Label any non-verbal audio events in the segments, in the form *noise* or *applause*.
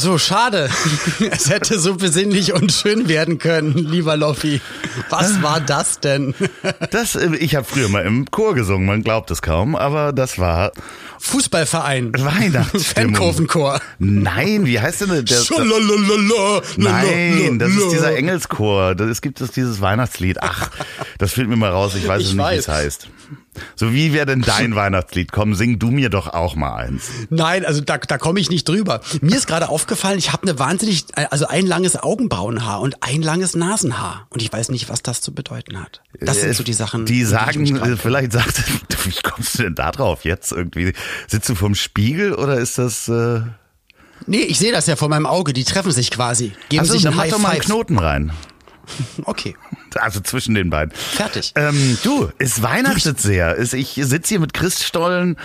So schade. *laughs* Es hätte so besinnlich und schön werden können, lieber Loffi. Was war das denn? *laughs* Das, äh, ich habe früher mal im Chor gesungen, man glaubt es kaum, aber das war Fußballverein. Weihnachtsstimmung. Fankurvenchor. Nein, wie heißt denn der? Schalalalala, Nein, das ist dieser Engelschor. Das- Es gibt es dieses Weihnachtslied. Ach, das fällt mir mal raus. Ich weiß Ich es nicht, wie es heißt. So wie wäre denn dein Weihnachtslied? Komm, sing du mir doch auch mal eins. Nein, also da, da komme ich nicht drüber. Mir ist gerade aufgefallen, ich habe eine wahnsinnig, also ein langes Augenbrauenhaar und ein langes Nasenhaar. Und ich weiß nicht, was das zu bedeuten hat. Das sind so die Sachen. Die ich sagen, äh, vielleicht sagt, *laughs* wie kommst du denn da drauf jetzt irgendwie? Sitzt du vorm Spiegel oder ist das, äh, Nee, ich sehe das ja vor meinem Auge. Die treffen sich quasi. Geben also sich dann ein mach High doch mal einen. Knoten rein. Okay. Also zwischen den beiden. Fertig. Ähm, du, es weihnachtet sehr. Ich sitze hier mit Christstollen,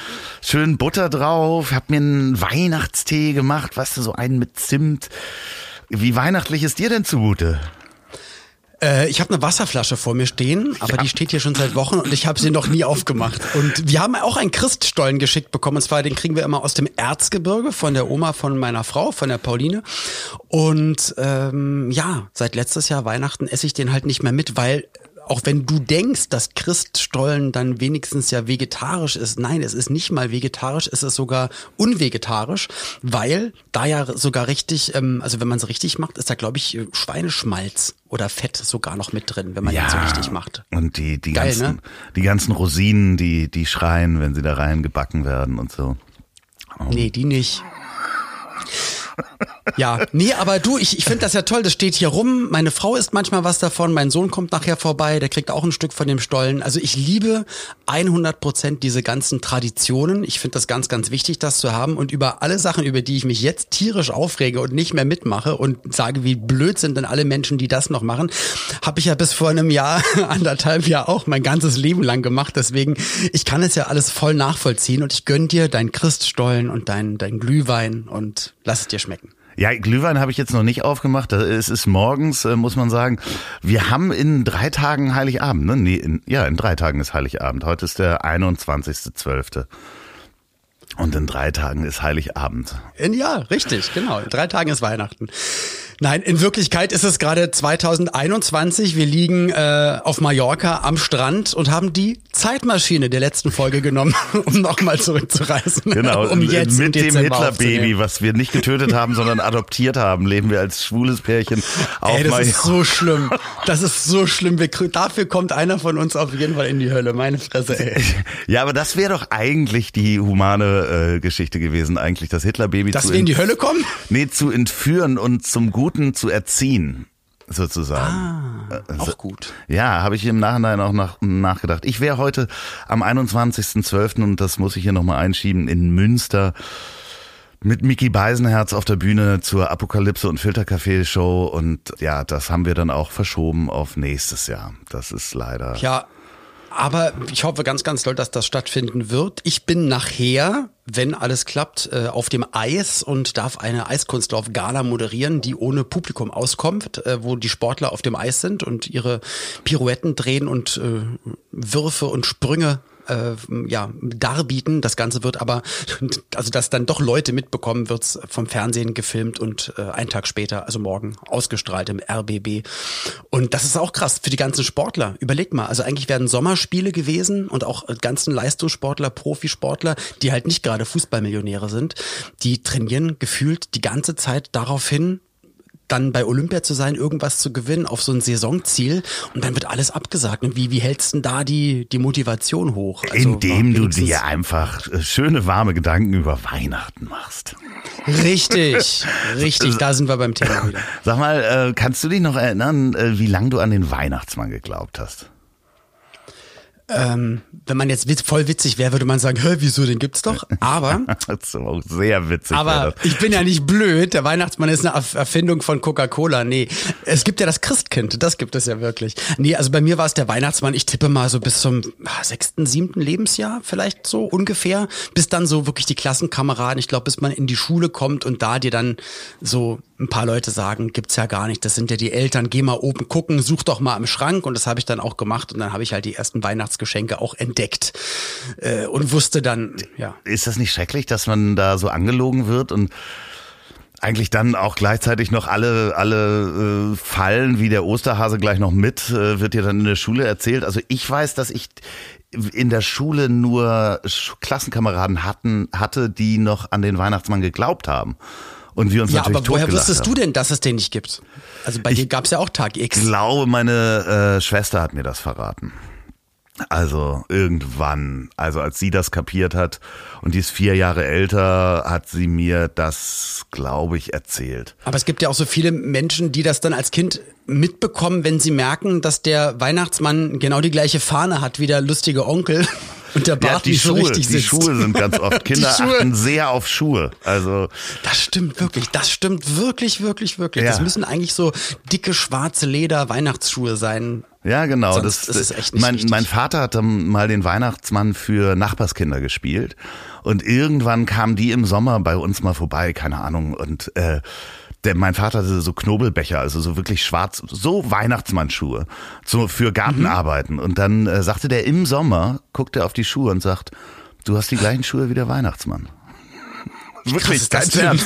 schön Butter drauf, hab mir einen Weihnachtstee gemacht, weißt du, so einen mit Zimt. Wie weihnachtlich ist dir denn zugute? Äh, ich habe eine Wasserflasche vor mir stehen, aber die steht hier schon seit Wochen und ich habe sie noch nie aufgemacht. Und wir haben auch einen Christstollen geschickt bekommen. Und zwar, den kriegen wir immer aus dem Erzgebirge von der Oma von meiner Frau, von der Pauline. Und ähm, ja, seit letztes Jahr Weihnachten esse ich den halt nicht mehr mit, weil auch wenn du denkst, dass Christstollen dann wenigstens ja vegetarisch ist, nein, es ist nicht mal vegetarisch, es ist sogar unvegetarisch, weil da ja sogar richtig, ähm, also wenn man es richtig macht, ist da glaube ich Schweineschmalz oder Fett sogar noch mit drin, wenn man den so richtig macht. Und die, die Geil, ganzen, ne? die ganzen Rosinen, die, die schreien, wenn sie da rein gebacken werden und so. Nee, die nicht. Ja, nee, aber du, ich, ich finde das ja toll, das steht hier rum. Meine Frau isst manchmal was davon, mein Sohn kommt nachher vorbei, der kriegt auch ein Stück von dem Stollen. Also ich liebe 100 Prozent diese ganzen Traditionen. Ich finde das ganz, ganz wichtig, das zu haben. Und über alle Sachen, über die ich mich jetzt tierisch aufrege und nicht mehr mitmache und sage, wie blöd sind denn alle Menschen, die das noch machen, habe ich ja bis vor einem Jahr, *laughs* anderthalb Jahr auch mein ganzes Leben lang gemacht. Deswegen, ich kann es ja alles voll nachvollziehen und ich gönn dir dein Christstollen und dein, dein Glühwein und lass es dir schmecken. Ja, Glühwein habe ich jetzt noch nicht aufgemacht. Das- Es ist morgens, äh, muss man sagen. Wir haben in drei Tagen Heiligabend, ne? Nee, in, ja, in drei Tagen ist Heiligabend. Heute ist der 21.12. Und in drei Tagen ist Heiligabend. In, ja, richtig, genau. In drei Tagen ist Weihnachten. Nein, in Wirklichkeit ist es gerade 2021. Wir liegen äh, auf Mallorca am Strand und haben die Zeitmaschine der letzten Folge genommen, *laughs* um nochmal zurückzureisen. Genau, *laughs* um jetzt mit dem Hitler-Baby, was wir nicht getötet haben, sondern adoptiert haben, leben wir als schwules Pärchen auf Ey, das Mallorca. ist so schlimm. Das ist so schlimm. Wir, dafür kommt einer von uns auf jeden Fall in die Hölle. Meine Fresse, ey. *laughs* Ja, aber das wäre doch eigentlich die humane äh, Geschichte gewesen, eigentlich das Hitler-Baby Dass zu wir in die Hölle kommen? Nee, zu entführen und zum Guten zu erziehen, sozusagen. Ah, Äh, auch gut. Ja, habe ich im Nachhinein auch nach, nachgedacht. Ich wäre heute am 21.12. und das muss ich hier nochmal einschieben, in Münster mit Mickey Beisenherz auf der Bühne zur Apokalypse und Filtercafé Show und ja, das haben wir dann auch verschoben auf nächstes Jahr. Das ist leider. Ja, aber ich hoffe ganz, ganz doll, dass das stattfinden wird. Ich bin nachher, wenn alles klappt, äh, auf dem Eis und darf eine Eiskunstlauf-Gala moderieren, die ohne Publikum auskommt, äh, wo die Sportler auf dem Eis sind und ihre Pirouetten drehen und äh, Würfe und Sprünge äh, ja, darbieten. Das Ganze wird aber, also dass dann doch Leute mitbekommen, wird's vom Fernsehen gefilmt und äh, einen Tag später, also morgen, ausgestrahlt im RBB. Und das ist auch krass für die ganzen Sportler. Überleg mal, also eigentlich werden Sommerspiele gewesen und auch ganzen Leistungssportler, Profisportler, die halt nicht gerade Fußballmillionäre sind, die trainieren gefühlt die ganze Zeit darauf hin, dann bei Olympia zu sein, irgendwas zu gewinnen, auf so ein Saisonziel und dann wird alles abgesagt. Und wie, wie hältst du denn da die, die Motivation hoch? Also, Indem du dir einfach äh, schöne, warme Gedanken über Weihnachten machst. Richtig, *laughs* richtig, da sind wir beim Thema wieder. Sag mal, äh, kannst du dich noch erinnern, äh, wie lange du an den Weihnachtsmann geglaubt hast? Ähm, wenn man jetzt witz, voll witzig wäre, würde man sagen, hä, wieso, den gibt's doch. Aber. *laughs* das ist auch sehr witzig. Aber ich bin ja nicht blöd. Der Weihnachtsmann ist eine Erfindung von Coca-Cola. Nee, es gibt ja das Christkind. Das gibt es ja wirklich. Nee, also bei mir war es der Weihnachtsmann. Ich tippe mal so bis zum ah, sechsten, siebten Lebensjahr vielleicht so ungefähr. Bis dann so wirklich die Klassenkameraden. Ich glaube, bis man in die Schule kommt und da dir dann so ein paar Leute sagen, gibt's ja gar nicht. Das sind ja die Eltern. Geh mal oben gucken, such doch mal im Schrank. Und das habe ich dann auch gemacht. Und dann habe ich halt die ersten Weihnachtsgeschenke auch entdeckt äh, und wusste dann, ja. Ist das nicht schrecklich, dass man da so angelogen wird und eigentlich dann auch gleichzeitig noch alle alle äh, Fallen wie der Osterhase gleich noch mit äh, wird dir dann in der Schule erzählt. Also ich weiß, dass ich in der Schule nur Klassenkameraden hatten hatte, die noch an den Weihnachtsmann geglaubt haben und wir uns ja, natürlich aber woher wusstest haben. du denn, dass es den nicht gibt? Also bei ich dir gab es ja auch Tag X. Ich glaube, meine äh, Schwester hat mir das verraten. Also irgendwann, also als sie das kapiert hat und die ist vier Jahre älter, hat sie mir das, glaube ich, erzählt. Aber es gibt ja auch so viele Menschen, die das dann als Kind mitbekommen, wenn sie merken, dass der Weihnachtsmann genau die gleiche Fahne hat wie der lustige Onkel. Und der Bart ja, die nicht Schuhe, so richtig die sitzt. Schuhe sind ganz oft. *laughs* Kinder achten sehr auf Schuhe. Also das stimmt wirklich. Das stimmt wirklich, wirklich, wirklich. Ja. Das müssen eigentlich so dicke schwarze Leder Weihnachtsschuhe sein. Ja, genau. das, das, ist echt nicht mein, mein Vater hat mal den Weihnachtsmann für Nachbarskinder gespielt und irgendwann kamen die im Sommer bei uns mal vorbei, keine Ahnung und äh, der, mein Vater hatte so Knobelbecher, also so wirklich schwarz, so Weihnachtsmannschuhe so für Gartenarbeiten. Mhm. Und dann äh, sagte der im Sommer, guckt er auf die Schuhe und sagt, du hast die gleichen Schuhe wie der Weihnachtsmann. Wirklich, kein Scherz.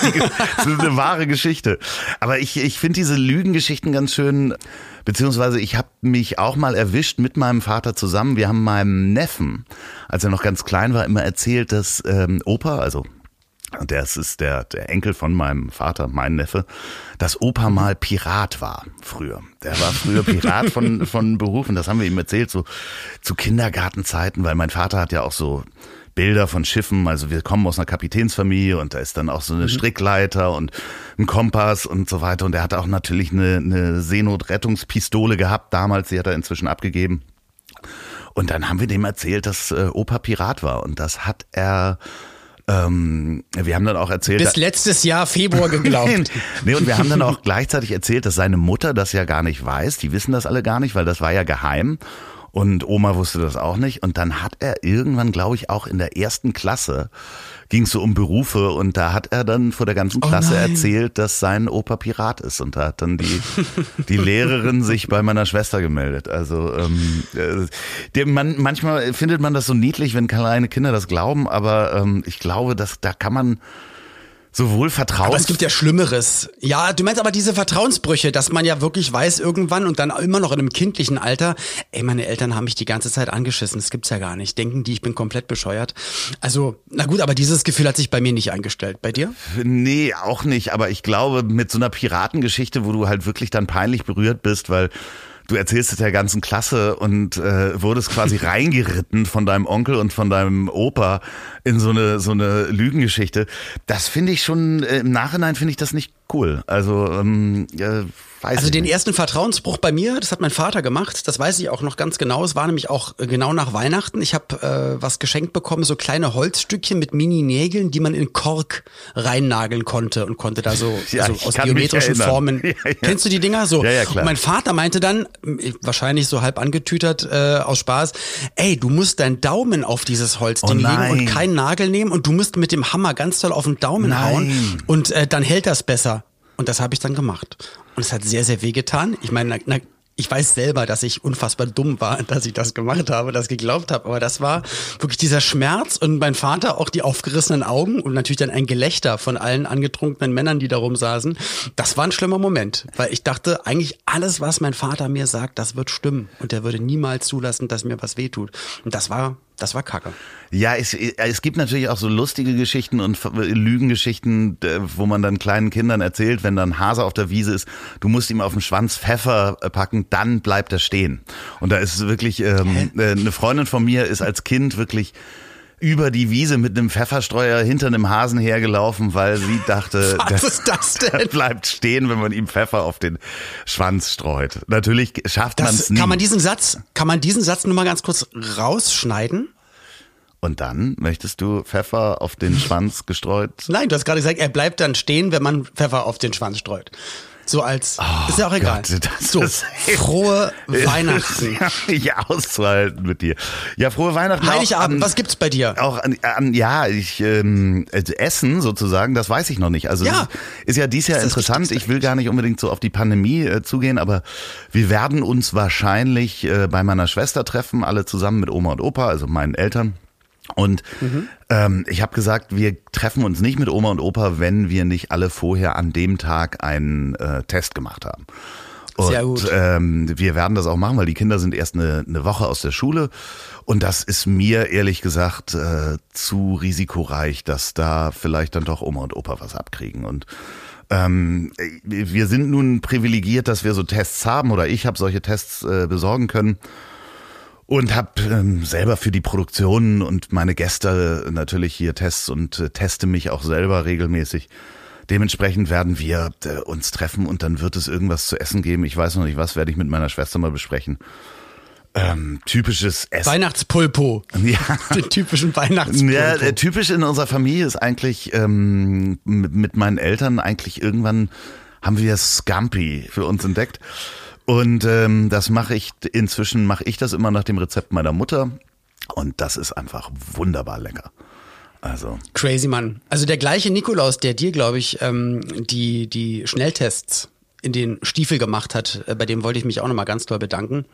Das ist eine wahre Geschichte. Aber ich, ich finde diese Lügengeschichten ganz schön, beziehungsweise ich habe mich auch mal erwischt mit meinem Vater zusammen. Wir haben meinem Neffen, als er noch ganz klein war, immer erzählt, dass ähm, Opa, also und der ist der, der Enkel von meinem Vater, mein Neffe, dass Opa mal Pirat war früher. Der war früher Pirat von, *laughs* von Beruf und das haben wir ihm erzählt, so zu Kindergartenzeiten, weil mein Vater hat ja auch so Bilder von Schiffen, also wir kommen aus einer Kapitänsfamilie und da ist dann auch so eine mhm. Strickleiter und ein Kompass und so weiter und er hat auch natürlich eine, eine Seenotrettungspistole gehabt damals, die hat er inzwischen abgegeben. Und dann haben wir dem erzählt, dass äh, Opa Pirat war und das hat er ähm, wir haben dann auch erzählt. Bis letztes Jahr Februar geglaubt. *laughs* nee, und wir haben dann auch gleichzeitig erzählt, dass seine Mutter das ja gar nicht weiß. Die wissen das alle gar nicht, weil das war ja geheim. Und Oma wusste das auch nicht. Und dann hat er irgendwann, glaube ich, auch in der ersten Klasse ging es so um Berufe und da hat er dann vor der ganzen oh Klasse oh erzählt, dass sein Opa Pirat ist und da hat dann die die Lehrerin sich bei meiner Schwester gemeldet. Also ähm, äh, der, man, manchmal findet man das so niedlich, wenn kleine Kinder das glauben, aber ähm, ich glaube, dass da kann man sowohl Vertrauen. Aber es gibt ja Schlimmeres. Ja, du meinst aber diese Vertrauensbrüche, dass man ja wirklich weiß irgendwann und dann immer noch in einem kindlichen Alter, ey, meine Eltern haben mich die ganze Zeit angeschissen. Das gibt's ja gar nicht. Denken die, ich bin komplett bescheuert. Also, na gut, aber dieses Gefühl hat sich bei mir nicht eingestellt. Bei dir? Nee, auch nicht. Aber ich glaube, mit so einer Piratengeschichte, wo du halt wirklich dann peinlich berührt bist, weil du erzählst es der ganzen Klasse und äh, wurdest quasi *laughs* reingeritten von deinem Onkel und von deinem Opa in so eine so eine Lügengeschichte. Das finde ich schon äh, im Nachhinein finde ich das nicht cool. Also ähm, äh, Weiß also den nicht. ersten Vertrauensbruch bei mir, das hat mein Vater gemacht, das weiß ich auch noch ganz genau. Es war nämlich auch äh, genau nach Weihnachten. Ich habe äh, was geschenkt bekommen, so kleine Holzstückchen mit Mini-Nägeln, die man in Kork reinnageln konnte und konnte da so *laughs* ja, also aus geometrischen Formen. *laughs* Ja, ja. Kennst du die Dinger? So. Ja, ja, klar. Und mein Vater meinte dann, wahrscheinlich so halb angetütert äh, aus Spaß, ey, du musst deinen Daumen auf dieses Holzding oh legen und keinen Nagel nehmen und du musst mit dem Hammer ganz toll auf den Daumen nein. hauen und äh, dann hält das besser. Und das habe ich dann gemacht. Und es hat sehr, sehr weh getan. Ich meine, na, ich weiß selber, dass ich unfassbar dumm war, *laughs* dass ich das gemacht habe, das geglaubt habe. Aber das war wirklich dieser Schmerz und mein Vater auch die aufgerissenen Augen und natürlich dann ein Gelächter von allen angetrunkenen Männern, die darum saßen. Das war ein schlimmer Moment, weil ich dachte, eigentlich alles, was mein Vater mir sagt, das wird stimmen und er würde niemals zulassen, dass mir was wehtut. Und das war Das war kacke. Ja, es, es gibt natürlich auch so lustige Geschichten und Lügengeschichten, wo man dann kleinen Kindern erzählt, wenn dann Hase auf der Wiese ist, du musst ihm auf den Schwanz Pfeffer äh, packen, dann bleibt er stehen. Und da ist wirklich, ähm, äh, eine Freundin von mir ist als Kind wirklich über die Wiese mit einem Pfefferstreuer hinter einem Hasen hergelaufen, weil sie dachte, *laughs* Was ist das denn? *laughs* bleibt stehen, wenn man ihm Pfeffer auf den Schwanz streut. Natürlich schafft man es nie. Kann man diesen Satz, kann man diesen Satz nur mal ganz kurz rausschneiden? Und dann möchtest du Pfeffer auf den Schwanz gestreut? Nein, du hast gerade gesagt, er bleibt dann stehen, wenn man Pfeffer auf den Schwanz streut. So als, Oh ist ja auch egal. Gott, so, ist- frohe *laughs* Weihnachten. nicht auszuhalten mit dir. Ja, frohe Weihnachten. Heiligabend, an- was gibt's bei dir? Auch an, an ja, ich ähm, also Essen sozusagen, das weiß ich noch nicht. Also Ja. es ist ja dies Jahr ist interessant. Ich will gar nicht unbedingt so auf die Pandemie äh, zugehen, aber wir werden uns wahrscheinlich äh, bei meiner Schwester treffen, alle zusammen mit Oma und Opa, also meinen Eltern. Und ähm, ich habe gesagt, wir treffen uns nicht mit Oma und Opa, wenn wir nicht alle vorher an dem Tag einen äh, Test gemacht haben. Und Sehr gut. Ähm, wir werden das auch machen, weil die Kinder sind erst eine, eine Woche aus der Schule. Und das ist mir ehrlich gesagt äh, zu risikoreich, dass da vielleicht dann doch Oma und Opa was abkriegen. Und ähm, wir sind nun privilegiert, dass wir so Tests haben oder ich habe solche Tests äh, besorgen können und habe ähm, selber für die Produktion und meine Gäste natürlich hier Tests und äh, teste mich auch selber regelmäßig. Dementsprechend werden wir äh, uns treffen und dann wird es irgendwas zu essen geben. Ich weiß noch nicht was, werde ich mit meiner Schwester mal besprechen. Ähm, typisches Essen. Weihnachtspulpo. *laughs* Ja. *laughs* Den typischen Weihnachtspulpo. Ja, typisch in unserer Familie ist eigentlich ähm, mit, mit meinen Eltern eigentlich irgendwann haben wir Scampi für uns entdeckt. Und ähm, das mache ich inzwischen mache ich das immer nach dem Rezept meiner Mutter und das ist einfach wunderbar lecker. Also Crazy Mann. Also der gleiche Nikolaus, der dir, glaube ich, ähm, die, die Schnelltests in den Stiefel gemacht hat, äh, bei dem wollte ich mich auch nochmal ganz doll bedanken.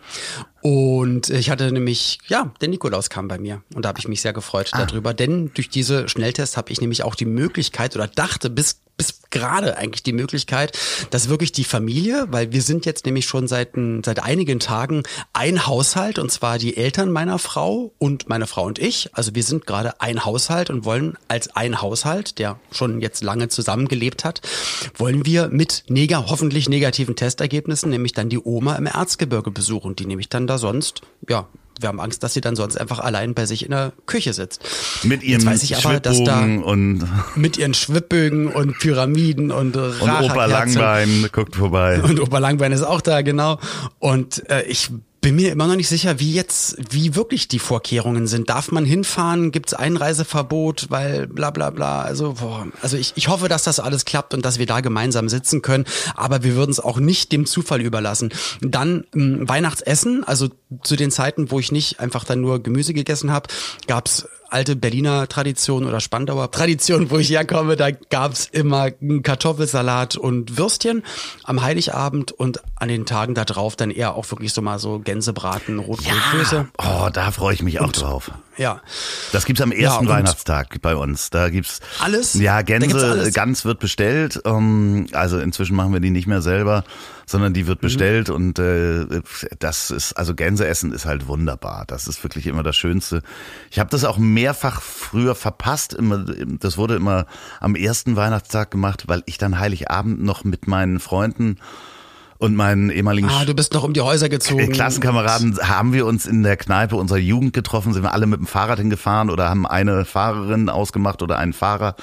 Und ich hatte nämlich, ja, der Nikolaus kam bei mir und da habe ich mich sehr gefreut darüber, denn durch diese Schnelltests habe ich nämlich auch die Möglichkeit oder dachte bis bis gerade eigentlich die Möglichkeit, dass wirklich die Familie, weil wir sind jetzt nämlich schon seit, seit einigen Tagen ein Haushalt und zwar die Eltern meiner Frau und meine Frau und ich. Also wir sind gerade ein Haushalt und wollen als ein Haushalt, der schon jetzt lange zusammengelebt hat, wollen wir mit nega, hoffentlich negativen Testergebnissen nämlich dann die Oma im Erzgebirge besuchen, die nämlich dann da sonst, ja, wir haben Angst, dass sie dann sonst einfach allein bei sich in der Küche sitzt. mit da Schwibbogen und, mit ihren Schwibbögen und Pyramiden und, und. Opa Langbein guckt vorbei. Und Opa Langbein ist auch da, genau. Und äh, ich bin mir immer noch nicht sicher, wie jetzt, wie wirklich die Vorkehrungen sind. Darf man hinfahren? Gibt es Einreiseverbot? Weil bla bla bla. Also, boah. also ich, ich hoffe, dass das alles klappt und dass wir da gemeinsam sitzen können. Aber wir würden es auch nicht dem Zufall überlassen. Dann ähm, Weihnachtsessen, also zu den Zeiten, wo ich nicht einfach dann nur Gemüse gegessen habe, gab's alte Berliner Tradition oder Spandauer Tradition, wo ich herkomme, da gab's immer einen Kartoffelsalat und Würstchen am Heiligabend und an den Tagen da drauf dann eher auch wirklich so mal so Gänsebraten, Rotkohlklöße. Oh, da freue ich mich auch drauf. Ja. Das gibt's am Ja, ersten und- Weihnachtstag bei uns. Da gibt's Alles? Ja, Gänse, alles? Gans wird bestellt. Ähm, also inzwischen machen wir die nicht mehr selber, sondern die wird Mhm. bestellt und äh, das ist also Gänseessen ist halt wunderbar. Das ist wirklich immer das Schönste. Ich habe das auch mehrfach früher verpasst. Immer, das wurde immer am ersten Weihnachtstag gemacht, weil ich dann Heiligabend noch mit meinen Freunden und meinen ehemaligen Ah, du bist noch um die Häuser gezogen. Klassenkameraden haben wir uns in der Kneipe unserer Jugend getroffen, sind wir alle mit dem Fahrrad hingefahren oder haben eine Fahrerin ausgemacht oder einen Fahrer.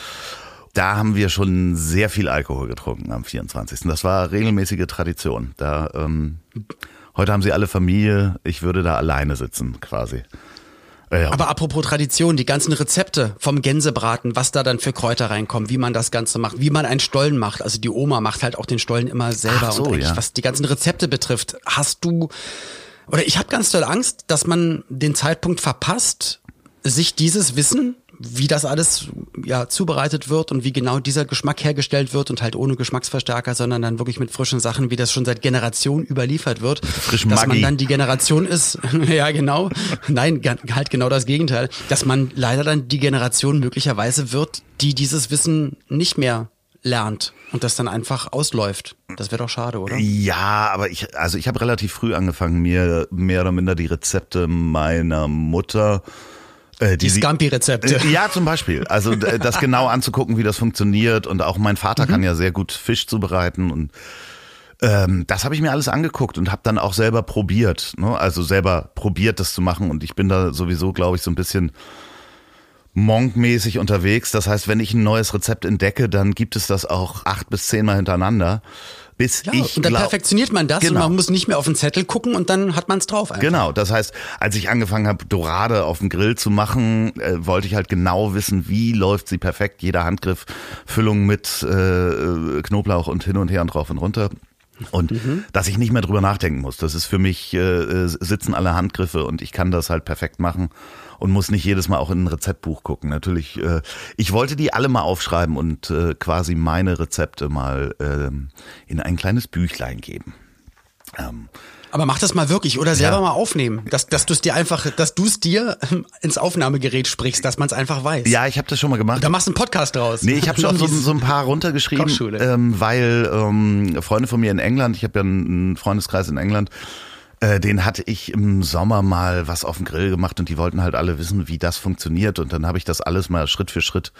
Da haben wir schon sehr viel Alkohol getrunken am 24. Das war regelmäßige Tradition. Da ähm, heute haben sie alle Familie, ich würde da alleine sitzen quasi. Ja. Aber apropos Tradition, die ganzen Rezepte vom Gänsebraten, was da dann für Kräuter reinkommen, wie man das Ganze macht, wie man einen Stollen macht. Also die Oma macht halt auch den Stollen immer selber. So, und eigentlich, ja. was die ganzen Rezepte betrifft, hast du, oder ich habe ganz doll Angst, dass man den Zeitpunkt verpasst, sich dieses Wissen, wie das alles ja zubereitet wird und wie genau dieser Geschmack hergestellt wird und halt ohne Geschmacksverstärker, sondern dann wirklich mit frischen Sachen, wie das schon seit Generationen überliefert wird, Frischem dass man Maggi. dann die Generation ist, *laughs* ja genau, nein, halt genau das Gegenteil, dass man leider dann die Generation möglicherweise wird, die dieses Wissen nicht mehr lernt und das dann einfach ausläuft. Das wäre doch schade, oder? Ja, aber ich, also ich habe relativ früh angefangen, mir mehr oder minder die Rezepte meiner Mutter Äh, die, die Scampi-Rezepte. Äh, ja, zum Beispiel. Also das *laughs* genau anzugucken, wie das funktioniert. Und auch mein Vater mhm. kann ja sehr gut Fisch zubereiten und ähm, das habe ich mir alles angeguckt und habe dann auch selber probiert. Ne? Also selber probiert, das zu machen. Und ich bin da sowieso, glaube ich, so ein bisschen Monk-mäßig unterwegs. Das heißt, wenn ich ein neues Rezept entdecke, dann gibt es das auch acht bis zehnmal hintereinander. Bis ja, ich und dann perfektioniert man das genau. und man muss nicht mehr auf den Zettel gucken und dann hat man es drauf. Einfach. Genau, das heißt, als ich angefangen habe, Dorade auf dem Grill zu machen, äh, wollte ich halt genau wissen, wie läuft sie perfekt, jeder Handgriff, Füllung mit äh, Knoblauch und hin und her und drauf und runter. Und mhm. dass ich nicht mehr drüber nachdenken muss. Das ist für mich, äh, äh sitzen alle Handgriffe und ich kann das halt perfekt machen und muss nicht jedes Mal auch in ein Rezeptbuch gucken. Natürlich, äh, ich wollte die alle mal aufschreiben und äh, quasi meine Rezepte mal äh, in ein kleines Büchlein geben. Ähm, aber mach das mal wirklich oder selber ja. mal aufnehmen, dass, dass du es dir einfach, dass du es dir ähm, ins Aufnahmegerät sprichst, dass man es einfach weiß. Ja, ich habe das schon mal gemacht. Da machst du einen Podcast draus. Nee, ich habe schon so, so, ein paar runtergeschrieben, ähm, weil ähm, Freunde von mir in England, ich habe ja einen Freundeskreis in England, äh, den hatte ich im Sommer mal was auf dem Grill gemacht und die wollten halt alle wissen, wie das funktioniert. Und dann habe ich das alles mal Schritt für Schritt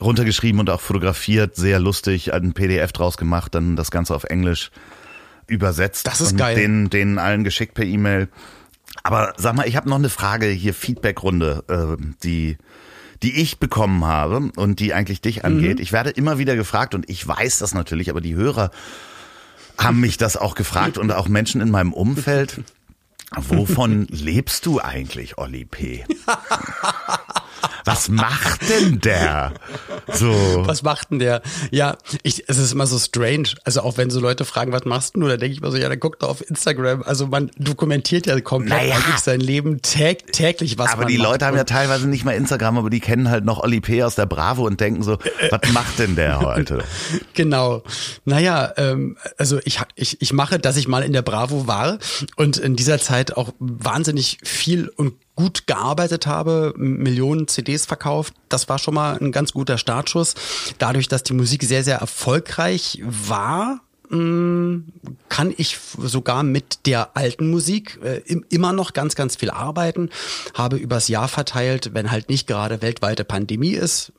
runtergeschrieben und auch fotografiert, sehr lustig, ein PDF draus gemacht, dann das Ganze auf Englisch übersetzt. Das ist und geil. Den, denen allen geschickt per E-Mail. Aber sag mal, ich habe noch eine Frage hier, Feedbackrunde, äh, die die ich bekommen habe und die eigentlich dich angeht. Mhm. Ich werde immer wieder gefragt und ich weiß das natürlich, aber die Hörer haben mich das auch gefragt und auch Menschen in meinem Umfeld. Wovon lebst du eigentlich, Olli P? *laughs* Was macht denn der? So. Was macht denn der? Ja, ich, es ist immer so strange. Also auch wenn so Leute fragen, was machst du? Da denke ich mir so, ja, dann guck doch auf Instagram. Also man dokumentiert ja komplett naja. eigentlich sein Leben täg täglich, was aber die Leute haben ja teilweise nicht mal Instagram, aber die kennen halt noch Olli P. aus der Bravo und denken so, was macht denn der *laughs* heute? genau. Naja, ähm, also ich, ich, ich mache, dass ich mal in der Bravo war und in dieser Zeit auch wahnsinnig viel und gut gearbeitet habe, Millionen CDs verkauft. Das war schon mal ein ganz guter Startschuss. Dadurch, dass die Musik sehr, sehr erfolgreich war, kann ich sogar mit der alten Musik äh, immer noch ganz, ganz viel arbeiten. Habe übers Jahr verteilt, wenn halt nicht gerade weltweite Pandemie ist,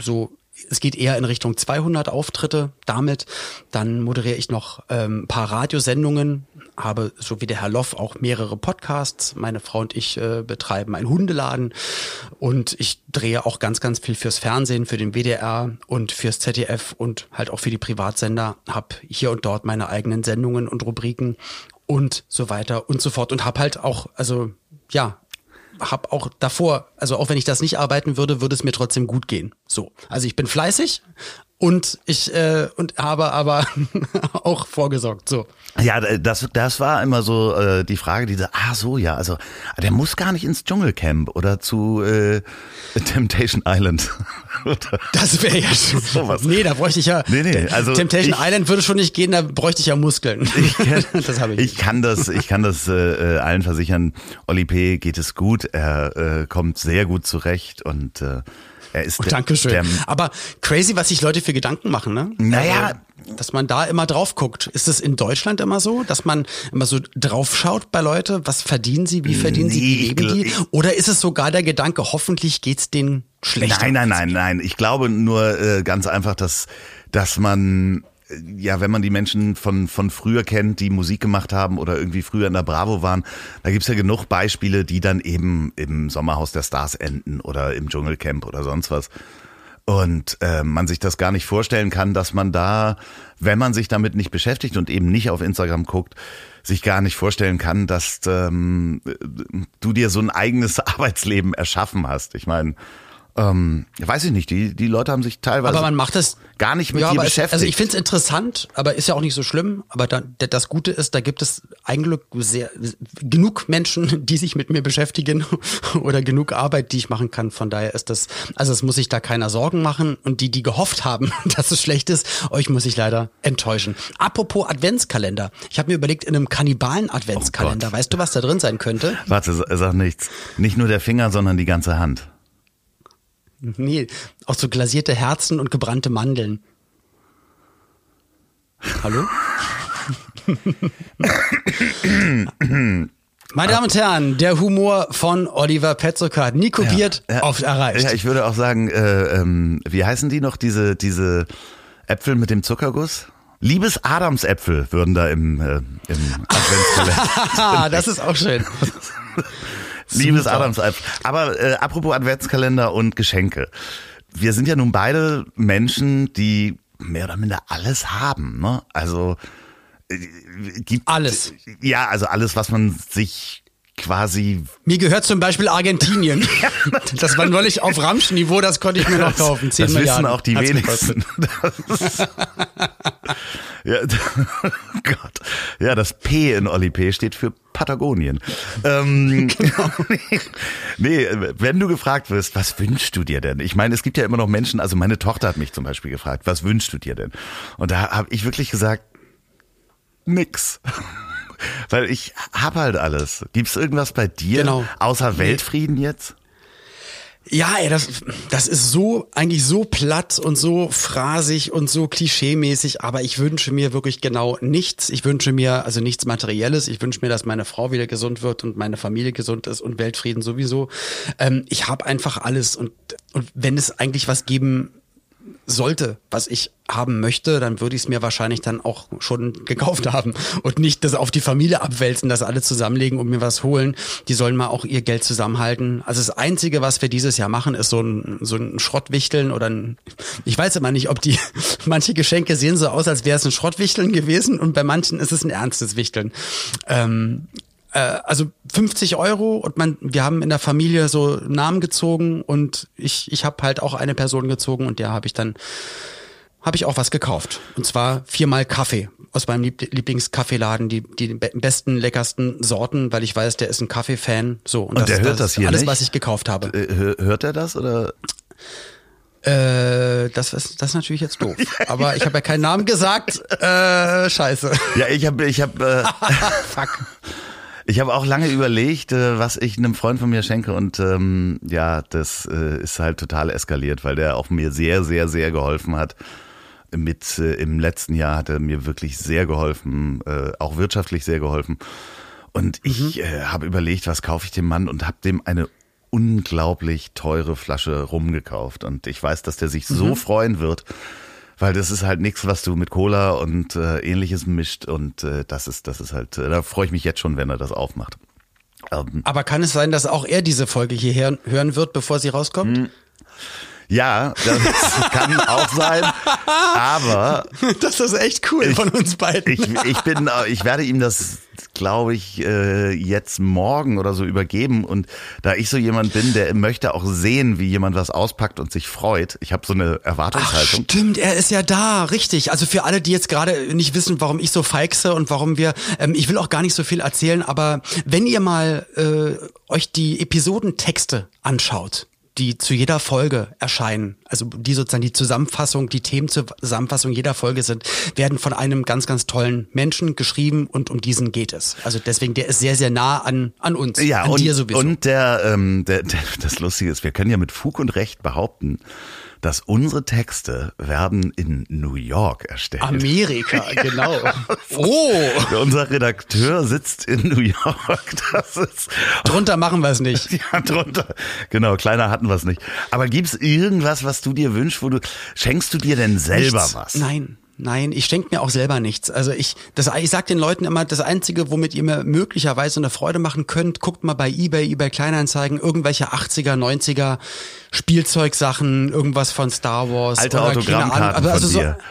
so es geht eher in Richtung 200 Auftritte damit. Dann moderiere ich noch ähm, ein paar Radiosendungen, habe so wie der Herr Loff auch mehrere Podcasts. Meine Frau und ich äh, betreiben einen Hundeladen und ich drehe auch ganz, ganz viel fürs Fernsehen, für den WDR und fürs ZDF und halt auch für die Privatsender. Hab hier und dort meine eigenen Sendungen und Rubriken und so weiter und so fort und hab halt auch, also ja, habe auch davor, also auch wenn ich das nicht arbeiten würde, würde es mir trotzdem gut gehen. So, also ich bin fleißig und ich äh, und habe aber *laughs* auch vorgesorgt. So. Ja, das, das war immer so äh, die Frage, diese, ah so, ja, also der muss gar nicht ins Dschungelcamp oder zu äh, Temptation Island. *laughs* das wäre ja *laughs* schon sowas. Nee, da bräuchte ich ja. Nee, nee, also Temptation ich, Island würde schon nicht gehen, da bräuchte ich ja Muskeln. Ich, das habe ich. Ich kann das, ich kann das äh, allen versichern. Oli P. geht es gut, er äh, kommt sehr gut zurecht und äh, er ist oh, Dankeschön. Der, Aber crazy, was sich Leute für Gedanken machen, ne? Naja. Also, dass man da immer drauf guckt. Ist es in Deutschland immer so, dass man immer so drauf schaut bei Leute, was verdienen sie, wie verdienen nee, sie, wie leben die? Oder ist es sogar der Gedanke, hoffentlich geht's denen schlechter? Nein, nein, nein, nein. Ich glaube nur äh, ganz einfach, dass, dass man ja, wenn man die Menschen von, von früher kennt, die Musik gemacht haben oder irgendwie früher in der Bravo waren, da gibt's ja genug Beispiele, die dann eben im Sommerhaus der Stars enden oder im Dschungelcamp oder sonst was. Und äh, man sich das gar nicht vorstellen kann, dass man da, wenn man sich damit nicht beschäftigt und eben nicht auf Instagram guckt, sich gar nicht vorstellen kann, dass ähm, du dir so ein eigenes *laughs* Arbeitsleben erschaffen hast. Ich meine, ähm, weiß ich nicht, die, die Leute haben sich teilweise aber man macht das, gar nicht mit ja, dir beschäftigt. Es, also ich finde es interessant, aber ist ja auch nicht so schlimm. Aber da, das Gute ist, da gibt es eigentlich sehr, genug Menschen, die sich mit mir beschäftigen *laughs* oder genug Arbeit, die ich machen kann. Von daher ist das, also es muss sich da keiner Sorgen machen. Und die, die gehofft haben, *laughs* dass es schlecht ist, euch muss ich leider enttäuschen. Apropos Adventskalender. Ich habe mir überlegt, in einem Kannibalen-Adventskalender, oh weißt du, was da drin sein könnte? Warte, sag nichts. Nicht nur der Finger, sondern die ganze Hand. *laughs* Nee, auch so glasierte Herzen und gebrannte Mandeln. Hallo? *laughs* Meine Damen und Herren, der Humor von Oliver Petzoka hat nie kopiert, Ja, ja. oft erreicht. Ja, ich würde auch sagen, äh, ähm, wie heißen die noch, diese, diese Äpfel mit dem Zuckerguss? Liebes Adamsäpfel würden da im, äh, im *laughs* Adventskalender. Das ist auch schön. Liebes. Adamsäpfel. Aber äh, apropos Adventskalender und Geschenke. Wir sind ja nun beide Menschen, die mehr oder minder alles haben. Ne? Also äh, gibt Alles. Ja, also alles, was man sich quasi Mir gehört zum Beispiel Argentinien. *laughs* Das war neulich auf Ramsch-Niveau, das konnte ich mir noch kaufen. 10 das Milliarden. wissen auch die wenigsten. Das *laughs* ja, *laughs* Gott. Ja, das P in Oli P steht für Patagonien. Ähm, Genau. nee, wenn du gefragt wirst, was wünschst du dir denn? Ich meine, es gibt ja immer noch Menschen, also meine Tochter hat mich zum Beispiel gefragt, was wünschst du dir denn? Und da habe ich wirklich gesagt, nix. Weil ich hab halt alles. Gibt's irgendwas bei dir Genau. außer Weltfrieden jetzt? Ja, ey, das, das ist so, eigentlich so platt und so phrasig und so klischeemäßig, aber ich wünsche mir wirklich genau nichts. Ich wünsche mir also nichts Materielles. Ich wünsche mir, dass meine Frau wieder gesund wird und meine Familie gesund ist und Weltfrieden sowieso. Ähm, ich habe einfach alles und, und wenn es eigentlich was geben sollte, was ich haben möchte, dann würde ich es mir wahrscheinlich dann auch schon gekauft haben und nicht das auf die Familie abwälzen, das alle zusammenlegen und mir was holen. Die sollen mal auch ihr Geld zusammenhalten. Also das Einzige, was wir dieses Jahr machen, ist so ein, so ein Schrottwichteln oder ein, ich weiß immer nicht, ob die, *laughs* manche Geschenke sehen so aus, als wäre es ein Schrottwichteln gewesen und bei manchen ist es ein ernstes Wichteln. Ähm, äh, also 50 Euro und man, wir haben in der Familie so Namen gezogen und ich, ich habe halt auch eine Person gezogen und der habe ich dann habe ich auch was gekauft. Und zwar viermal Kaffee aus meinem Lieb Lieblingskaffeeladen, die, die be- besten, leckersten Sorten, weil ich weiß, der ist ein Kaffee-Fan. So, Und der hört das ist hier alles, nicht? was ich gekauft habe. Äh, hör- Hört er das oder? Äh, das, ist, das ist natürlich jetzt doof. *laughs* Aber ich habe ja keinen Namen gesagt. Äh, scheiße. Ja, ich habe, ich habe, äh, *laughs* *laughs* Fuck. Ich habe auch lange überlegt, äh, was ich einem Freund von mir schenke und ähm, ja, das äh, ist halt total eskaliert, weil der auch mir sehr, sehr, sehr geholfen hat. Mit äh, im letzten Jahr hat er mir wirklich sehr geholfen, äh, auch wirtschaftlich sehr geholfen. Und ich äh, habe überlegt, was kaufe ich dem Mann und habe dem eine unglaublich teure Flasche rumgekauft. Und ich weiß, dass der sich so freuen wird, weil das ist halt nichts, was du mit Cola und äh, ähnliches mischt. Und äh, das ist, das ist halt, äh, da freue ich mich jetzt schon, wenn er das aufmacht. Ähm, Aber kann es sein, dass auch er diese Folge hierher hören wird, bevor sie rauskommt? Hm. ja, das *laughs* kann auch sein. Aber *laughs* Das ist echt cool von uns beiden. ich, ich bin, äh, ich werde ihm das, glaube ich, äh, jetzt morgen oder so übergeben. Und da ich so jemand bin, der möchte auch sehen, wie jemand was auspackt und sich freut. Ich habe so eine Ach, Erwartungshaltung. stimmt, er ist ja da, richtig. Also für alle, die jetzt gerade nicht wissen, warum ich so feixe und warum wir, ähm, ich will auch gar nicht so viel erzählen, aber wenn ihr mal äh, euch die Episodentexte anschaut, die zu jeder Folge erscheinen, also die sozusagen die Zusammenfassung, die Themenzusammenfassung jeder Folge sind, werden von einem ganz, ganz tollen Menschen geschrieben und um diesen geht es. Also deswegen, der ist sehr, sehr nah an, an uns, Ja, an und, dir sowieso. und der, ähm, der, der, das Lustige ist, wir können ja mit Fug und Recht behaupten, dass unsere Texte werden in New York erstellt. Amerika, *laughs* genau. Oh, Unser Redakteur sitzt in New York. *laughs* Das ist drunter machen wir es nicht. *laughs* ja drunter. Genau, kleiner hatten wir es nicht. Aber gibt's irgendwas, was du dir wünschst, wo du schenkst du dir denn selber Nichts. was? Nein. Nein, ich schenke mir auch selber nichts. Also ich, das, ich sag den Leuten immer, das Einzige, womit ihr mir möglicherweise eine Freude machen könnt, guckt mal bei eBay, eBay Kleinanzeigen, irgendwelche 80er, 90er Spielzeugsachen, irgendwas von Star Wars. Alte oder keine Autogrammkarten Ahnung, aber von also so, dir. *laughs*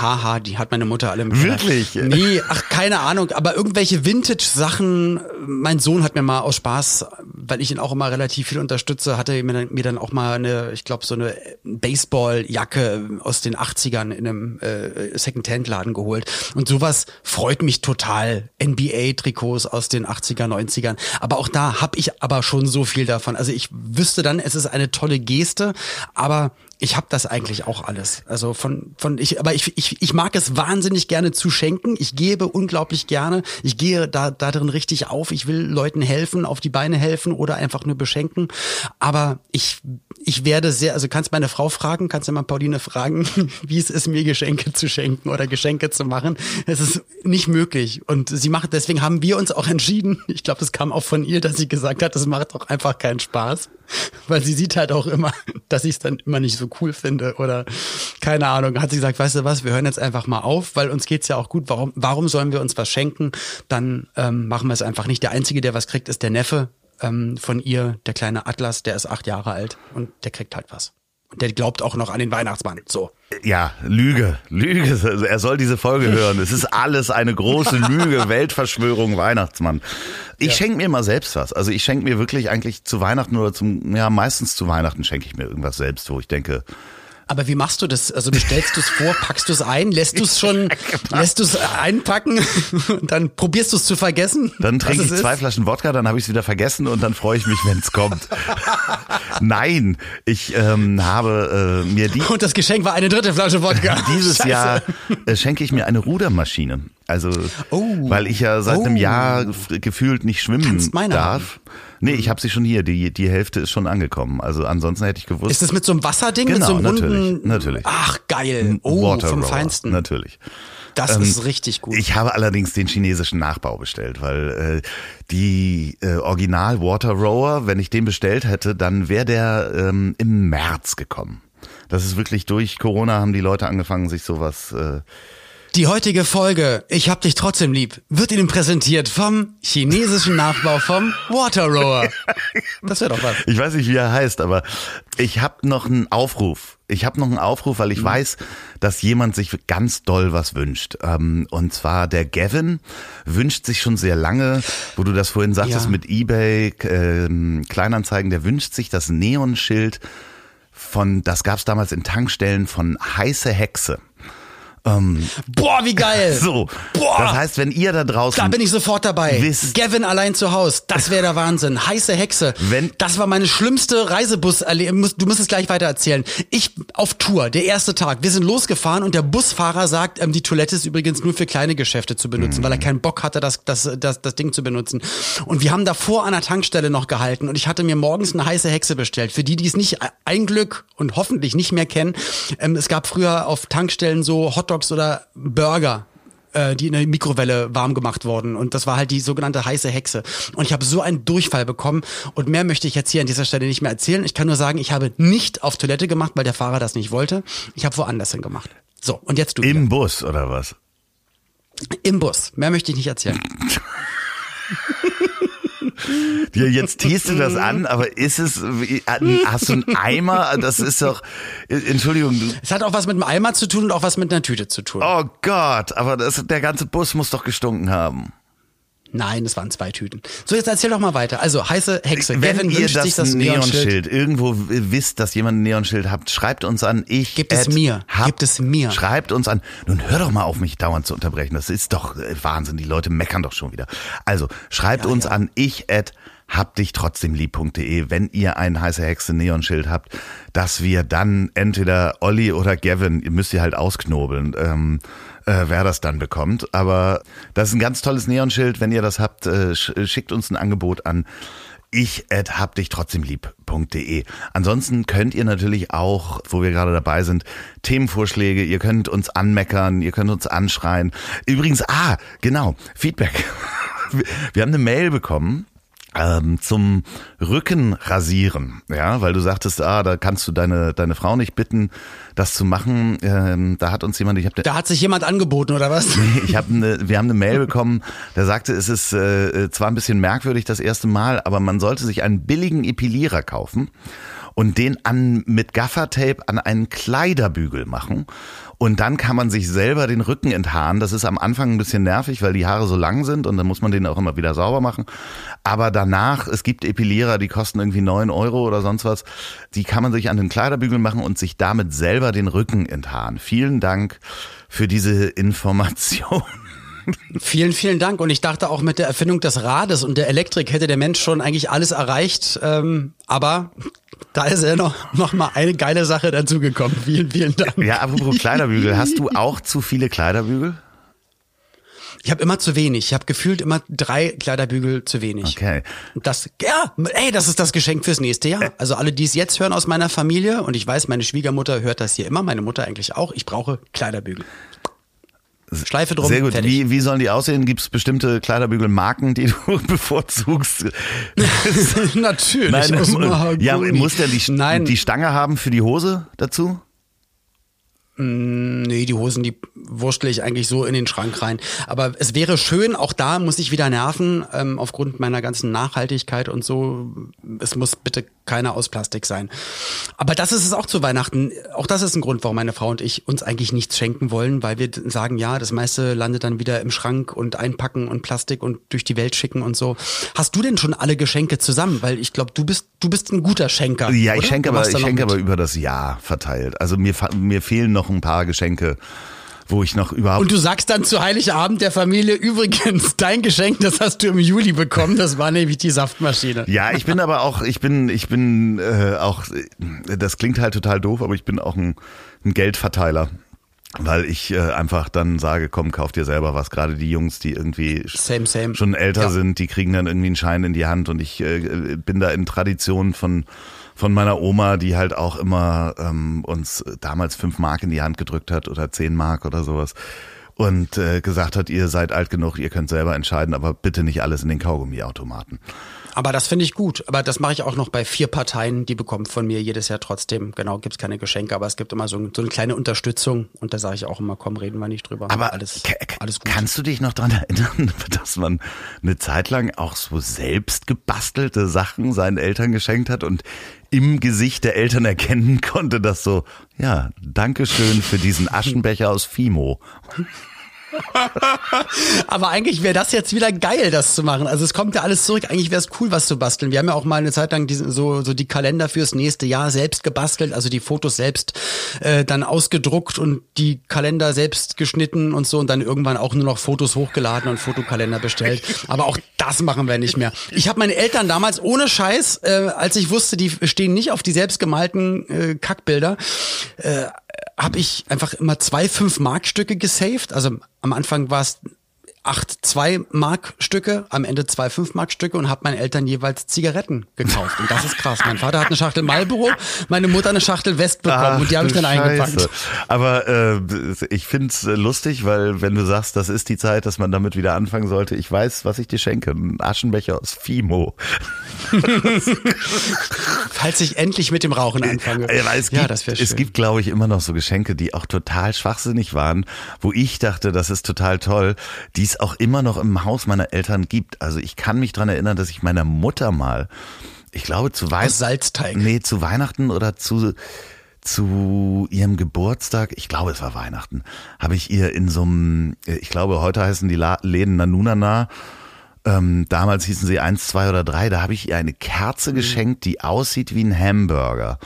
Haha, die hat meine Mutter alle im Keller. Wirklich? Nee, ach, keine Ahnung, aber irgendwelche Vintage-Sachen. Mein Sohn hat mir mal aus Spaß, weil ich ihn auch immer relativ viel unterstütze, hatte mir dann, mir dann auch mal eine, ich glaube, so eine Baseballjacke aus den 80ern in einem äh, Second-Hand-Laden geholt. Und sowas freut mich total. NBA-Trikots aus den 80er, 90ern. Aber auch da habe ich aber schon so viel davon. Also ich wüsste dann, es ist eine tolle Geste, aber ich habe das eigentlich auch alles. Also von von ich aber ich, ich ich mag es wahnsinnig gerne zu schenken. Ich gebe unglaublich gerne. Ich gehe da da drin richtig auf. Ich will Leuten helfen, auf die Beine helfen oder einfach nur beschenken, aber ich ich werde sehr also kannst meine Frau fragen, kannst du mal Pauline fragen, *laughs* wie es ist mir Geschenke zu schenken oder Geschenke zu machen. Es ist nicht möglich und sie macht deswegen haben wir uns auch entschieden. Ich glaube, das kam auch von ihr, dass sie gesagt hat, das macht doch einfach keinen Spaß, *laughs* weil sie sieht halt auch immer, dass ich es dann immer nicht so cool finde oder keine Ahnung, hat sie gesagt, weißt du was, wir hören jetzt einfach mal auf, weil uns geht's ja auch gut. Warum, warum sollen wir uns was schenken? Dann ähm, machen wir es einfach nicht. Der Einzige, der was kriegt, ist der Neffe ähm, von ihr, der kleine Atlas, der ist acht Jahre alt und der kriegt halt was. Und der glaubt auch noch an den Weihnachtsmann. So. Ja, Lüge, Lüge. Er soll diese Folge hören. Es ist alles eine große *laughs* Lüge, Weltverschwörung, Weihnachtsmann. Ich ja. schenke mir mal selbst was. Also ich schenke mir wirklich eigentlich zu Weihnachten oder zum, ja, meistens zu Weihnachten schenke ich mir irgendwas selbst, wo ich denke, aber wie machst du das? Also bestellst du es vor, packst du es ein, lässt du es schon, *laughs* genau. lässt du es einpacken und *laughs* dann probierst du es zu vergessen? Dann trinke ich zwei ist? Flaschen Wodka, dann habe ich es wieder vergessen und dann freue ich mich, wenn es kommt. *laughs* Nein, ich ähm, habe äh, mir die. Und das Geschenk war eine dritte Flasche Wodka. Dieses Scheiße. Jahr äh, schenke ich mir eine Rudermaschine. Also, oh. weil ich ja seit oh. einem Jahr gefühlt nicht schwimmen darf. Haben. Nee, ich habe sie schon hier. Die, die Hälfte ist schon angekommen. Also ansonsten hätte ich gewusst. Ist das mit so einem Wasserding? Genau, mit so einem natürlich, runden... natürlich. Ach, geil. Oh, Water vom Rower, Feinsten. Natürlich. Das ähm, ist richtig gut. Ich habe allerdings den chinesischen Nachbau bestellt, weil äh, die äh, Original Water Rower, wenn ich den bestellt hätte, dann wäre der ähm, im März gekommen. Das ist wirklich durch Corona haben die Leute angefangen, sich sowas äh, die heutige Folge, ich hab dich trotzdem lieb, wird Ihnen präsentiert vom chinesischen Nachbau vom Water Rower. Das wäre doch was. Ich weiß nicht, wie er heißt, aber ich habe noch einen Aufruf. Ich habe noch einen Aufruf, weil ich mhm. weiß, dass jemand sich ganz doll was wünscht. Ähm, und zwar der Gavin wünscht sich schon sehr lange, wo du das vorhin sagtest ja. mit eBay, äh, Kleinanzeigen, der wünscht sich das Neonschild von, das gab's damals in Tankstellen von heiße Hexe. Ähm, Boah, wie geil! *laughs* So. Boah. Das heißt, wenn ihr da draußen. Da bin ich sofort dabei. Wisst, Gavin allein zu Hause. Das wäre der Wahnsinn. Heiße Hexe. Wenn, das war meine schlimmste Reisebus Du musst es gleich weiter erzählen. Ich auf Tour, der erste Tag. Wir sind losgefahren und der Busfahrer sagt, ähm, die Toilette ist übrigens nur für kleine Geschäfte zu benutzen, mhm. weil er keinen Bock hatte, das, das, das, das Ding zu benutzen. Und wir haben davor an der Tankstelle noch gehalten und ich hatte mir morgens eine heiße Hexe bestellt. Für die, die es nicht, ein Glück und hoffentlich nicht mehr kennen. Ähm, es gab früher auf Tankstellen so Hotdog Hotdogs oder Burger äh, die in der Mikrowelle warm gemacht wurden. Und das war halt die sogenannte heiße Hexe. Und ich habe so einen Durchfall bekommen. Und mehr möchte ich jetzt hier an dieser Stelle nicht mehr erzählen. Ich kann nur sagen, ich habe nicht auf Toilette gemacht, weil der Fahrer das nicht wollte. Ich habe woanders hin gemacht. So, und jetzt du. Im wieder. Bus oder was? Im Bus. Mehr möchte ich nicht erzählen. *laughs* Dir jetzt tiest du das an, aber ist es, hast du einen Eimer? Das ist doch, Entschuldigung. Es hat auch was mit einem Eimer zu tun und auch was mit einer Tüte zu tun. Oh Gott, aber das, der ganze Bus muss doch gestunken haben. Nein, es waren zwei Tüten. So, jetzt erzähl doch mal weiter. Also, heiße Hexe. Wenn Gavin ihr das, das Neonschild irgendwo wisst, dass jemand ein Neonschild habt, schreibt uns an. Ich Gibt es mir. Gibt es mir. Schreibt uns an. Nun hör doch mal auf, mich dauernd zu unterbrechen. Das ist doch äh, Wahnsinn. Die Leute meckern doch schon wieder. Also, schreibt ja, uns ja. an ich at hab dich trotzdem lieb.de, wenn ihr ein heiße Hexe Neonschild habt, dass wir dann entweder Olli oder Gavin, ihr müsst ihr halt ausknobeln, ähm, äh, wer das dann bekommt. Aber das ist ein ganz tolles Neonschild. Wenn ihr das habt, äh, schickt uns ein Angebot an ich hab dich trotzdem lieb.de. Ansonsten könnt ihr natürlich auch, wo wir gerade dabei sind, Themenvorschläge, ihr könnt uns anmeckern, ihr könnt uns anschreien. Übrigens, ah, genau, Feedback. *laughs* Wir haben eine Mail bekommen ähm, zum Rücken rasieren, ja, weil du sagtest, ah, da kannst du deine deine Frau nicht bitten, das zu machen. Ähm, da hat uns jemand, ich habe da hat sich jemand angeboten oder was? Nee, *laughs* ich habe eine, wir haben eine Mail bekommen, der sagte, es ist äh, zwar ein bisschen merkwürdig das erste Mal, aber man sollte sich einen billigen Epilierer kaufen und den an mit Gaffertape an einen Kleiderbügel machen und dann kann man sich selber den Rücken enthaaren. Das ist am Anfang ein bisschen nervig, weil die Haare so lang sind und dann muss man den auch immer wieder sauber machen. Aber danach, es gibt Epilierer, die kosten irgendwie neun Euro oder sonst was. Die kann man sich an den Kleiderbügel machen und sich damit selber den Rücken enthaaren. Vielen Dank für diese Information. *laughs* Vielen, vielen Dank. Und ich dachte auch mit der Erfindung des Rades und der Elektrik hätte der Mensch schon eigentlich alles erreicht. Ähm, aber Da ist ja noch, noch mal eine geile Sache dazugekommen. Vielen, vielen Dank. Ja, apropos Kleiderbügel. Hast du auch zu viele Kleiderbügel? Ich habe immer zu wenig. Ich habe gefühlt immer drei Kleiderbügel zu wenig. Okay. Das, ja, ey, das ist das Geschenk fürs nächste Jahr. Also alle, die es jetzt hören aus meiner Familie, und ich weiß, meine Schwiegermutter hört das hier immer, meine Mutter eigentlich auch, ich brauche Kleiderbügel. Schleife drum. Sehr gut. Fertig. Wie, wie sollen die aussehen? Gibt es bestimmte Kleiderbügelmarken, die *laughs* du bevorzugst? *laughs* Natürlich. Nein, aus Mahagoni. ja, muss der die, Nein. die Stange haben für die Hose dazu? Nee, die Hosen, die wurschtel ich eigentlich so in den Schrank rein. Aber es wäre schön, auch da muss ich wieder nerven, ähm, aufgrund meiner ganzen Nachhaltigkeit und so. Es muss bitte keiner aus Plastik sein. Aber das ist es auch zu Weihnachten. Auch das ist ein Grund, warum meine Frau und ich uns eigentlich nichts schenken wollen, weil wir sagen, ja, das meiste landet dann wieder im Schrank und einpacken und Plastik und durch die Welt schicken und so. Hast du denn schon alle Geschenke zusammen? Weil ich glaube, du bist, du bist ein guter Schenker. Ja, ich oder? schenke aber, ich schenke mit. aber über das Jahr verteilt. Also mir, mir fehlen noch ein paar Geschenke, wo ich noch überhaupt Und du sagst dann zu Heiligabend der Familie, übrigens, *laughs* dein Geschenk, das hast du im Juli bekommen, das war nämlich die Saftmaschine. Ja, ich bin aber auch, ich bin, ich bin äh, auch, das klingt halt total doof, aber ich bin auch ein, ein Geldverteiler. Weil ich äh, einfach dann sage, komm, kauf dir selber was. Gerade die Jungs, die irgendwie Same, same. schon älter Ja. sind, die kriegen dann irgendwie einen Schein in die Hand und ich äh, bin da in Tradition von von meiner Oma, die halt auch immer ähm, uns damals fünf Mark in die Hand gedrückt hat oder zehn Mark oder sowas und äh, gesagt hat, ihr seid alt genug, ihr könnt selber entscheiden, aber bitte nicht alles in den Kaugummiautomaten. Aber das finde ich gut. Aber das mache ich auch noch bei vier Parteien, die bekommen von mir jedes Jahr trotzdem. Genau, gibt's keine Geschenke, aber es gibt immer so, so eine kleine Unterstützung. Und da sage ich auch immer, komm, reden wir nicht drüber. Aber alles, alles gut. kannst du dich noch dran erinnern, *laughs* dass man eine Zeit lang auch so selbst gebastelte Sachen seinen Eltern geschenkt hat und im Gesicht der Eltern erkennen konnte, dass so, ja, Dankeschön für diesen Aschenbecher aus Fimo. *laughs* Aber eigentlich wäre das jetzt wieder geil, das zu machen. Also es kommt ja alles zurück. Eigentlich wäre es cool, was zu basteln. Wir haben ja auch mal eine Zeit lang diesen, so, so die Kalender fürs nächste Jahr selbst gebastelt, also die Fotos selbst äh, dann ausgedruckt und die Kalender selbst geschnitten und so und dann irgendwann auch nur noch Fotos hochgeladen und Fotokalender bestellt. Aber auch das machen wir nicht mehr. Ich habe meine Eltern damals ohne Scheiß, äh, als ich wusste, die stehen nicht auf die selbstgemalten äh, Kackbilder, äh, habe ich einfach immer zwei 5-Mark-Stücke gesaved. Also am Anfang war es acht 2-Mark-Stücke, am Ende zwei 5-Mark-Stücke und habe meinen Eltern jeweils Zigaretten gekauft. Und das ist krass. Mein Vater hat eine Schachtel Marlboro, meine Mutter eine Schachtel West bekommen Ach, und die habe ich dann Scheiße. eingepackt. Aber äh, ich find's äh, lustig, weil wenn du sagst, das ist die Zeit, dass man damit wieder anfangen sollte, ich weiß, was ich dir schenke. Ein Aschenbecher aus Fimo. Falls ich endlich mit dem Rauchen anfange. Ja, es ja, gibt, das wäre schön. es gibt, glaube ich, immer noch so Geschenke, die auch total schwachsinnig waren, wo ich dachte, das ist total toll, die es auch immer noch im Haus meiner Eltern gibt. Also ich kann mich dran erinnern, dass ich meiner Mutter mal, ich glaube zu Weihnachten, Salzteig. nee, zu Weihnachten oder zu zu ihrem Geburtstag, ich glaube es war Weihnachten, habe ich ihr in so einem, ich glaube heute heißen die La Läden Nanunana, ähm, damals hießen sie eins, zwei oder drei, da habe ich ihr eine Mhm. Kerze geschenkt, die aussieht wie ein Hamburger.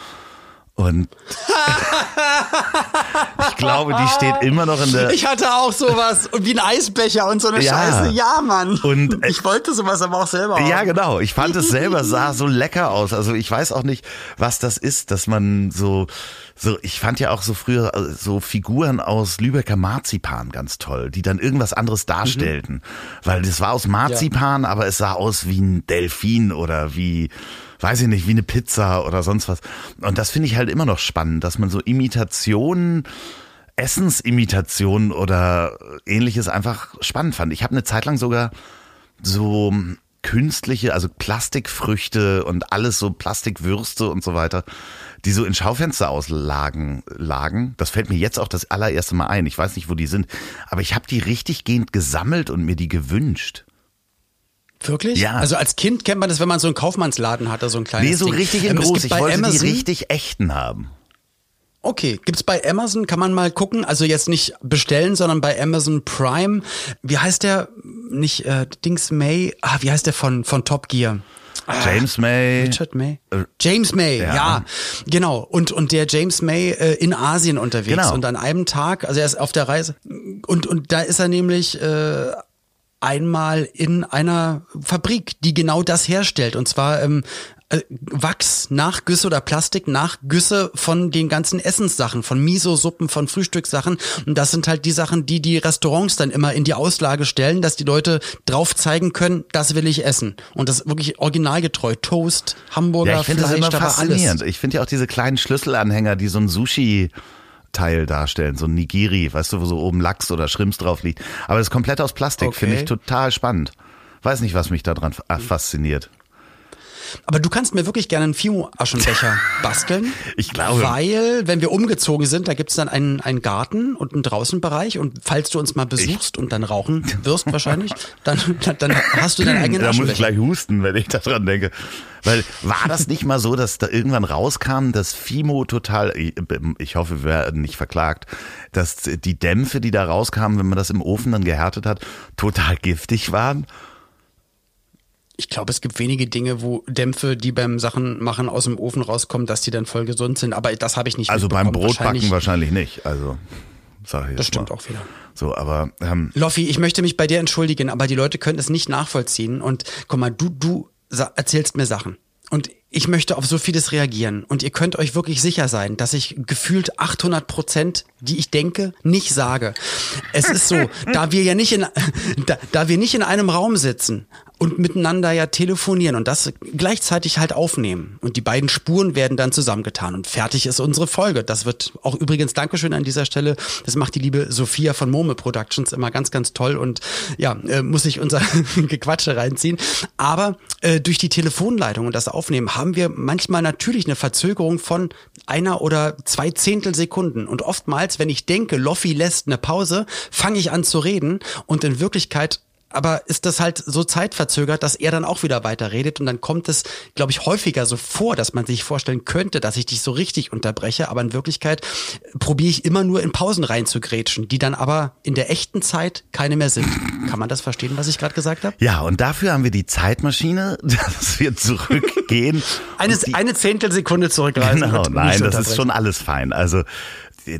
Und *laughs* ich glaube, die steht immer noch in der. Ich hatte auch sowas wie ein Eisbecher und so eine Ja. Scheiße. Ja, Mann. Und, äh, ich wollte sowas aber auch selber haben. Ja, genau. Ich fand es selber *laughs* sah so lecker aus. Also ich weiß auch nicht, was das ist, dass man so, so, ich fand ja auch so früher äh, so Figuren aus Lübecker Marzipan ganz toll, die dann irgendwas anderes darstellten. Weil das war aus Marzipan, aber es sah aus wie ein Delfin oder wie, weiß ich nicht, wie eine Pizza oder sonst was. Und das finde ich halt immer noch spannend, dass man so Imitationen Essensimitationen oder ähnliches einfach spannend fand. Ich habe eine Zeit lang sogar so künstliche, also Plastikfrüchte und alles so Plastikwürste und so weiter, die so in Schaufenster auslagen lagen. Das fällt mir jetzt auch das allererste Mal ein. Ich weiß nicht, wo die sind, aber ich habe die richtig gehend gesammelt und mir die gewünscht. Wirklich? Ja. Also als Kind kennt man das, wenn man so einen Kaufmannsladen hatte, so ein kleines Nee, so Ding. richtig in Ähm, groß. Ich wollte Amazon, die richtig echten haben. Okay, gibt's bei Amazon, kann man mal gucken, also jetzt nicht bestellen, sondern bei Amazon Prime. Wie heißt der? Nicht äh, Dings May, ah, wie heißt der von, von Top Gear? James May. Richard May? Äh, James May, ja. ja. Genau. Und, und der James May äh, in Asien unterwegs. Genau. Und an einem Tag, also er ist auf der Reise. Und, und da ist er nämlich äh, einmal in einer Fabrik, die genau das herstellt. Und zwar ähm, äh, Wachs, Nachgüsse oder Plastik, Nachgüsse von den ganzen Essenssachen, von Miso-Suppen, von Frühstückssachen. Und das sind halt die Sachen, die die Restaurants dann immer in die Auslage stellen, dass die Leute drauf zeigen können, das will ich essen. Und das ist wirklich originalgetreu. Toast, Hamburger, Ja, ich finde das Fleisch, immer faszinierend. alles. Ich finde ja auch diese kleinen Schlüsselanhänger, die so ein Sushi Teil darstellen, so ein Nigiri, weißt du, wo so oben Lachs oder Shrimps drauf liegt. Aber das ist komplett aus Plastik, Okay. finde ich total spannend. Weiß nicht, was mich daran fa- fasziniert. Aber du kannst mir wirklich gerne einen Fimo-Aschenbecher *laughs* basteln. Ich glaube. Weil, wenn wir umgezogen sind, da gibt's dann einen, einen Garten und einen Draußenbereich. Und falls du uns mal besuchst und dann rauchen *laughs* wirst wahrscheinlich, dann, dann, dann hast du deinen eigenen Da muss ich gleich husten, wenn ich daran denke. Weil war das nicht mal so, dass da irgendwann rauskam, dass Fimo total, ich hoffe, wir werden nicht verklagt, dass die Dämpfe, die da rauskamen, wenn man das im Ofen dann gehärtet hat, total giftig waren? Ich glaube, es gibt wenige Dinge, wo Dämpfe, die beim Sachen machen aus dem Ofen rauskommen, dass die dann voll gesund sind. Aber das habe ich nicht Also beim. Brotbacken wahrscheinlich nicht. Also sag ich jetzt Das stimmt mal. auch wieder. So, aber ähm, Loffi, ich möchte mich bei dir entschuldigen, aber die Leute können es nicht nachvollziehen. Und guck mal, du, du erzählst mir Sachen. Und ich möchte auf so vieles reagieren. Und ihr könnt euch wirklich sicher sein, dass ich gefühlt 800 Prozent, die ich denke, nicht sage. Es ist so, da wir ja nicht in, *laughs* da, da wir nicht in einem Raum sitzen und miteinander ja telefonieren und das gleichzeitig halt aufnehmen. Und die beiden Spuren werden dann zusammengetan und fertig ist unsere Folge. Das wird auch übrigens Dankeschön an dieser Stelle. Das macht die liebe Sophia von Mome Productions immer ganz, ganz toll und ja, äh, muss ich unser *laughs* Gequatsche reinziehen. Aber äh, durch die Telefonleitung und das Aufnehmen haben wir manchmal natürlich eine Verzögerung von einer oder zwei Zehntelsekunden. Und oftmals, wenn ich denke, Loffi lässt eine Pause, fange ich an zu reden und in Wirklichkeit aber ist das halt so zeitverzögert, dass er dann auch wieder weiterredet und dann kommt es, glaube ich, häufiger so vor, dass man sich vorstellen könnte, dass ich dich so richtig unterbreche, aber in Wirklichkeit probiere ich immer nur in Pausen reinzugrätschen, die dann aber in der echten Zeit keine mehr sind. Kann man das verstehen, was ich gerade gesagt habe? ja, und dafür haben wir die Zeitmaschine, *laughs* dass wir zurückgehen. Eine, eine Zehntelsekunde zurückreisen. Genau, nein, das ist schon alles fein. Also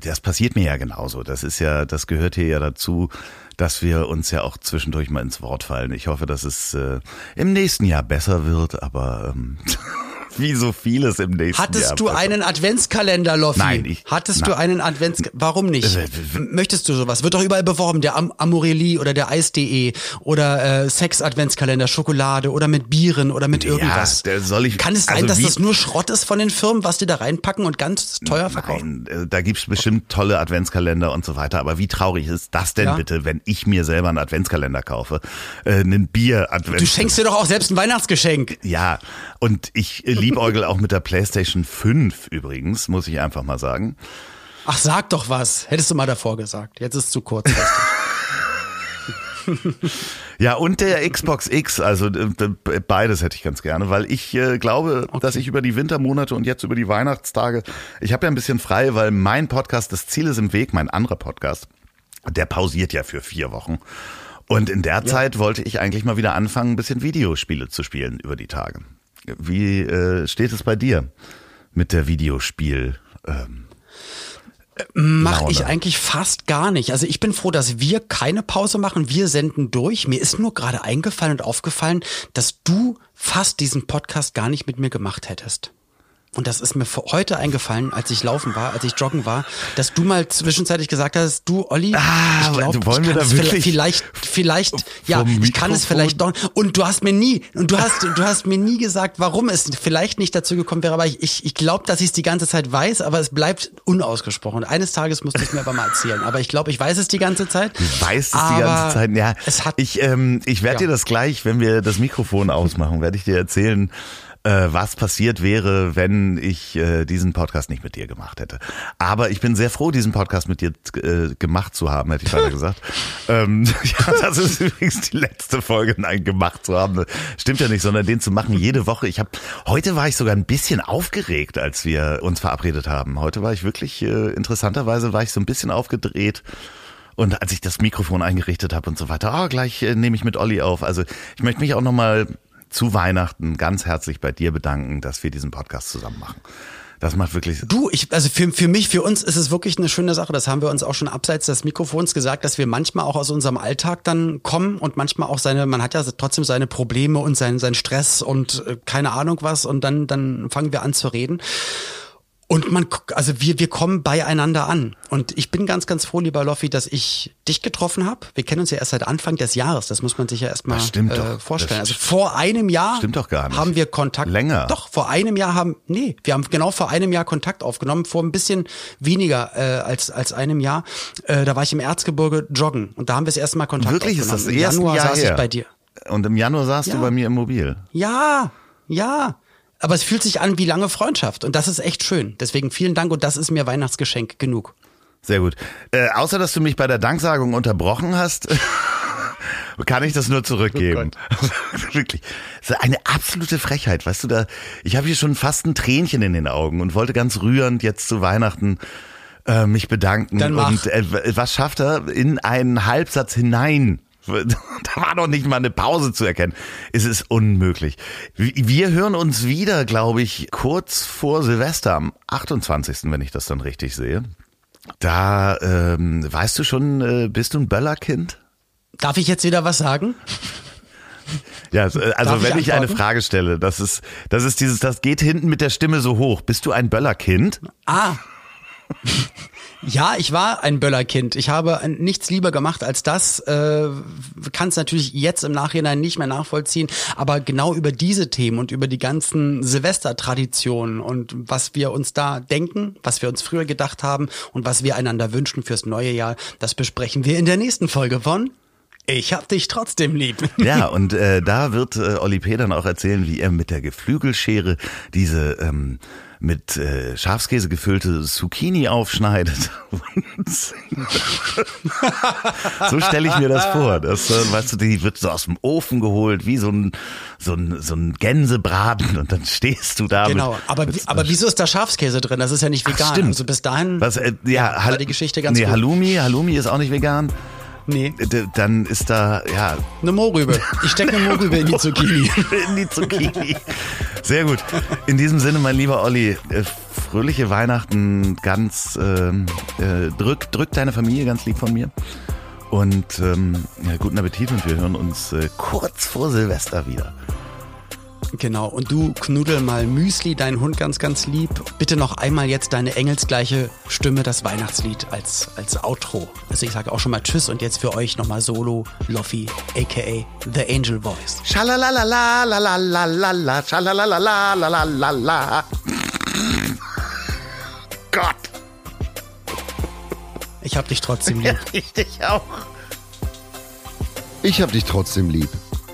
das passiert mir ja genauso. Das ist ja, das gehört hier ja dazu, dass wir uns ja auch zwischendurch mal ins Wort fallen. Ich hoffe, dass es äh, im nächsten Jahr besser wird, aber ähm, *laughs* wie so vieles im nächsten Jahr. Hattest du besser. einen Adventskalender, Loffi? Nein, ich- Hattest nein. du einen Advents... Warum nicht? Äh, Möchtest du sowas? Wird doch überall beworben. Der Am Amorelie oder der Eis.de oder äh, Sex-Adventskalender, Schokolade oder mit Bieren oder mit irgendwas. der soll ich- Kann es sein, also dass das nur Schrott ist von den Firmen, was die da reinpacken und ganz teuer verkaufen? Nein, äh, da gibt's bestimmt tolle Adventskalender und so weiter. Aber wie traurig ist das denn Ja. bitte, wenn ich mir selber einen Adventskalender kaufe? Äh, einen Bier-Adventskalender. Du schenkst dir doch auch selbst ein Weihnachtsgeschenk. Ja, und ich äh, liebäugel auch mit der PlayStation 5 übrigens, muss ich einfach mal sagen. Ach, sag doch was. Hättest du mal davor gesagt. Jetzt ist es zu kurz. *laughs* Ja, und der Xbox X, also äh, beides hätte ich ganz gerne, weil ich äh, glaube, dass ich über die Wintermonate und jetzt über die Weihnachtstage, ich habe ja ein bisschen frei, weil mein Podcast, das Ziel ist im Weg, mein anderer Podcast, der pausiert ja für vier Wochen. Und in der Zeit wollte ich eigentlich mal wieder anfangen, ein bisschen Videospiele zu spielen über die Tage. Wie äh, steht es bei dir mit der Videospiel? Ähm, Mache ich eigentlich fast gar nicht. Also ich bin froh, dass wir keine Pause machen. Wir senden durch. Mir ist nur gerade eingefallen und aufgefallen, dass du fast diesen Podcast gar nicht mit mir gemacht hättest. Und das ist mir heute eingefallen, als ich laufen war, als ich joggen war, dass du mal zwischenzeitlich gesagt hast, du Olli, Ah, ich glaube, du- wollen ich wir da wirklich vielleicht, vielleicht, ja, vom ich kann es Mikrofon? vielleicht doch. Und du hast mir nie, und du hast, du hast mir nie gesagt, warum es vielleicht nicht dazu gekommen wäre. Aber ich, ich, ich glaube, dass ich es die ganze Zeit weiß, aber es bleibt unausgesprochen. Eines Tages musst du es mir aber mal erzählen. Aber ich glaube, ich weiß es die ganze Zeit. Du weißt es die ganze Zeit. Ja, es hat, ich ähm, ich werde Ja. dir das gleich, wenn wir das Mikrofon ausmachen, werde ich dir erzählen, äh, was passiert wäre, wenn ich äh, diesen Podcast nicht mit dir gemacht hätte. Aber ich bin sehr froh, diesen Podcast mit dir äh, gemacht zu haben, hätte ich weiter gesagt. *laughs* ähm, *laughs* ja, das ist übrigens die letzte Folge, nein, gemacht zu haben. Stimmt ja nicht, sondern den zu machen jede Woche. Ich habe heute war ich sogar ein bisschen aufgeregt, als wir uns verabredet haben. Heute war ich wirklich äh, interessanterweise war ich so ein bisschen aufgedreht. Und als ich das Mikrofon eingerichtet habe und so weiter, ah, gleich äh, nehme ich mit Olli auf. Also ich möchte mich auch nochmal zu Weihnachten ganz herzlich bei dir bedanken, dass wir diesen Podcast zusammen machen. Das macht wirklich. Du, ich, also für, für mich, für uns ist es wirklich eine schöne Sache. Das haben wir uns auch schon abseits des Mikrofons gesagt, dass wir manchmal auch aus unserem Alltag dann kommen und manchmal auch seine, man hat ja trotzdem seine Probleme und seinen, seinen Stress und äh, keine Ahnung was und dann, dann fangen wir an zu reden. Und man, also wir, wir kommen beieinander an. Und ich bin ganz, ganz froh, lieber Loffi, dass ich dich getroffen habe. Wir kennen uns ja erst seit Anfang des Jahres. Das muss man sich ja erstmal äh, vorstellen. Also vor einem Jahr stimmt doch gar nicht. haben wir Kontakt. Länger. Doch, vor einem Jahr haben, nee, wir haben genau vor einem Jahr Kontakt aufgenommen, vor ein bisschen weniger äh, als, als einem Jahr. Äh, da war ich im Erzgebirge joggen und da haben wir das erste Mal Kontakt Wirklich, aufgenommen. ist das erste Januar Jahr saß her. ich bei dir. Und im Januar saßt Ja. du bei mir im Mobil. Ja, ja. Aber es fühlt sich an wie lange Freundschaft und das ist echt schön. Deswegen vielen Dank und das ist mir Weihnachtsgeschenk genug. Sehr gut. Äh, außer dass du mich bei der Danksagung unterbrochen hast, *laughs* kann ich das nur zurückgeben. *laughs* Wirklich. Das ist eine absolute Frechheit, weißt du da. Ich habe hier schon fast ein Tränchen in den Augen und wollte ganz rührend jetzt zu Weihnachten äh, mich bedanken. Dann mach. Und äh, was schafft er in einen Halbsatz hinein? *laughs* Da war noch nicht mal eine Pause zu erkennen. Es ist unmöglich. Wir hören uns wieder, glaube ich, kurz vor Silvester am 28., wenn ich das dann richtig sehe. Da, ähm, weißt du schon, äh, bist du ein Böllerkind? Darf ich jetzt wieder was sagen? *laughs* Ja, also Darf also ich wenn ich eine antworten? Frage stelle, das ist, das ist dieses, das geht hinten mit der Stimme so hoch. Bist du ein Böllerkind? Ah. *laughs* Ja, ich war ein Böllerkind. Ich habe nichts lieber gemacht als das. Äh, Kann es natürlich jetzt im Nachhinein nicht mehr nachvollziehen. Aber genau über diese Themen und über die ganzen Silvestertraditionen und was wir uns da denken, was wir uns früher gedacht haben und was wir einander wünschen fürs neue Jahr, das besprechen wir in der nächsten Folge von Ich hab dich trotzdem lieb. *laughs* Ja, *laughs* und äh, da wird äh, Olli P. dann auch erzählen, wie er mit der Geflügelschere diese ähm, mit äh, Schafskäse gefüllte Zucchini aufschneidet. *laughs* so stelle ich mir das vor. Das, äh, weißt du, die wird so aus dem Ofen geholt, wie so ein, so ein, so ein Gänsebraten und dann stehst du da. Genau, mit, aber, mit, wie- aber wieso ist da Schafskäse drin? Das ist ja nicht vegan. stimmt. Also bis dahin was, äh, ja, war die Geschichte ganz nee, gut. Halloumi, Halloumi ist auch nicht vegan. Nee, dann ist da, ja, eine Mohrrübe. Ich stecke eine Mohrrübe in die Zucchini. *laughs* in die Zucchini. Sehr gut. In diesem Sinne, mein lieber Olli, äh, fröhliche Weihnachten, ganz ähm, äh, drück, drück deine Familie ganz lieb von mir. Und ähm, ja, guten Appetit und wir hören uns äh, kurz vor Silvester wieder. Genau, und du knuddel mal Müsli, deinen Hund ganz, ganz lieb. Bitte noch einmal jetzt deine engelsgleiche Stimme, das Weihnachtslied als, als Outro. Also ich sage auch schon mal Tschüss und jetzt für euch nochmal Solo Loffi, aka The Angel Voice. Schalalala, lalalala, schalalala, lalalala. Gott. Ich hab dich trotzdem lieb. *laughs* Ja, ich dich auch. Ich hab dich trotzdem lieb.